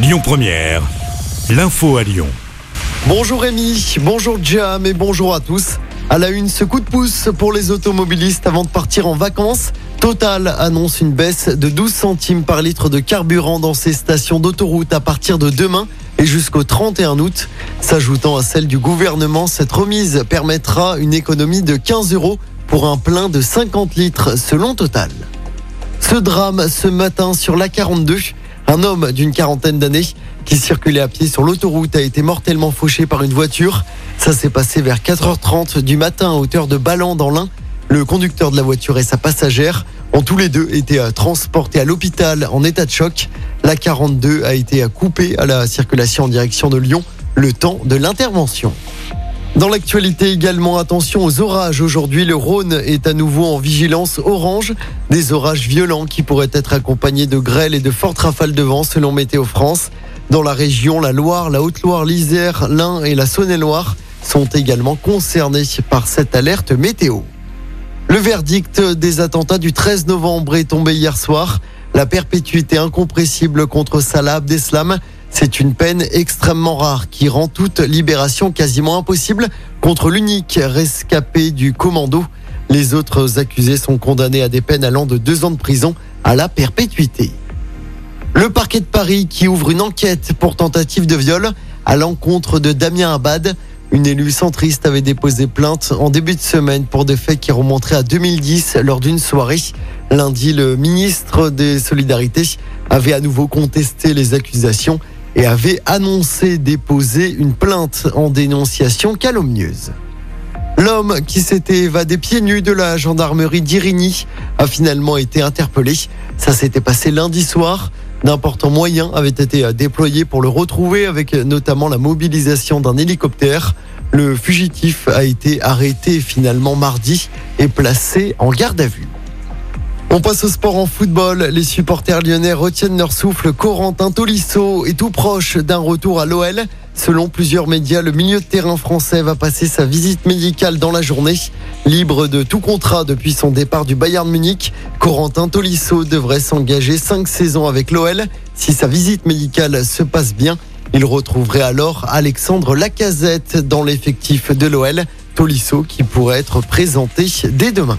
Lyon Première, l'info à Lyon. Bonjour Rémi, bonjour Jam et bonjour à tous. À la une, ce coup de pouce pour les automobilistes avant de partir en vacances. Total annonce une baisse de 12 centimes par litre de carburant dans ses stations d'autoroute à partir de demain et jusqu'au 31 août. S'ajoutant à celle du gouvernement, cette remise permettra une économie de 15 euros pour un plein de 50 litres selon Total. Ce drame ce matin sur la 42, un homme d'une quarantaine d'années qui circulait à pied sur l'autoroute a été mortellement fauché par une voiture. Ça s'est passé vers 4h30 du matin à hauteur de Ballan dans l'Ain. Le conducteur de la voiture et sa passagère ont tous les deux été euh, transportés à l'hôpital en état de choc. La 42 a été coupée à la circulation en direction de Lyon le temps de l'intervention. Dans l'actualité également, attention aux orages. Aujourd'hui, le Rhône est à nouveau en vigilance orange. Des orages violents qui pourraient être accompagnés de grêles et de fortes rafales de vent selon Météo France. Dans la région, la Loire, la Haute-Loire, l'Isère, l'Ain et la Saône-et-Loire sont également concernés par cette alerte météo. Le verdict des attentats du 13 novembre est tombé hier soir. La perpétuité incompressible contre Salah Abdeslam, c'est une peine extrêmement rare qui rend toute libération quasiment impossible contre l'unique rescapé du commando. Les autres accusés sont condamnés à des peines allant de deux ans de prison à la perpétuité. Le parquet de Paris qui ouvre une enquête pour tentative de viol à l'encontre de Damien Abad. Une élue centriste avait déposé plainte en début de semaine pour des faits qui remonteraient à 2010 lors d'une soirée. Lundi, le ministre des Solidarités avait à nouveau contesté les accusations et avait annoncé déposer une plainte en dénonciation calomnieuse. L'homme qui s'était évadé pieds nus de la gendarmerie d'Irigny a finalement été interpellé. Ça s'était passé lundi soir. D'importants moyens avaient été déployés pour le retrouver avec notamment la mobilisation d'un hélicoptère. Le fugitif a été arrêté finalement mardi et placé en garde à vue. On passe au sport en football. Les supporters lyonnais retiennent leur souffle. Corentin Tolisso est tout proche d'un retour à l'OL. Selon plusieurs médias, le milieu de terrain français va passer sa visite médicale dans la journée. Libre de tout contrat depuis son départ du Bayern Munich, Corentin Tolisso devrait s'engager cinq saisons avec l'OL. Si sa visite médicale se passe bien, il retrouverait alors Alexandre Lacazette dans l'effectif de l'OL. Tolisso qui pourrait être présenté dès demain.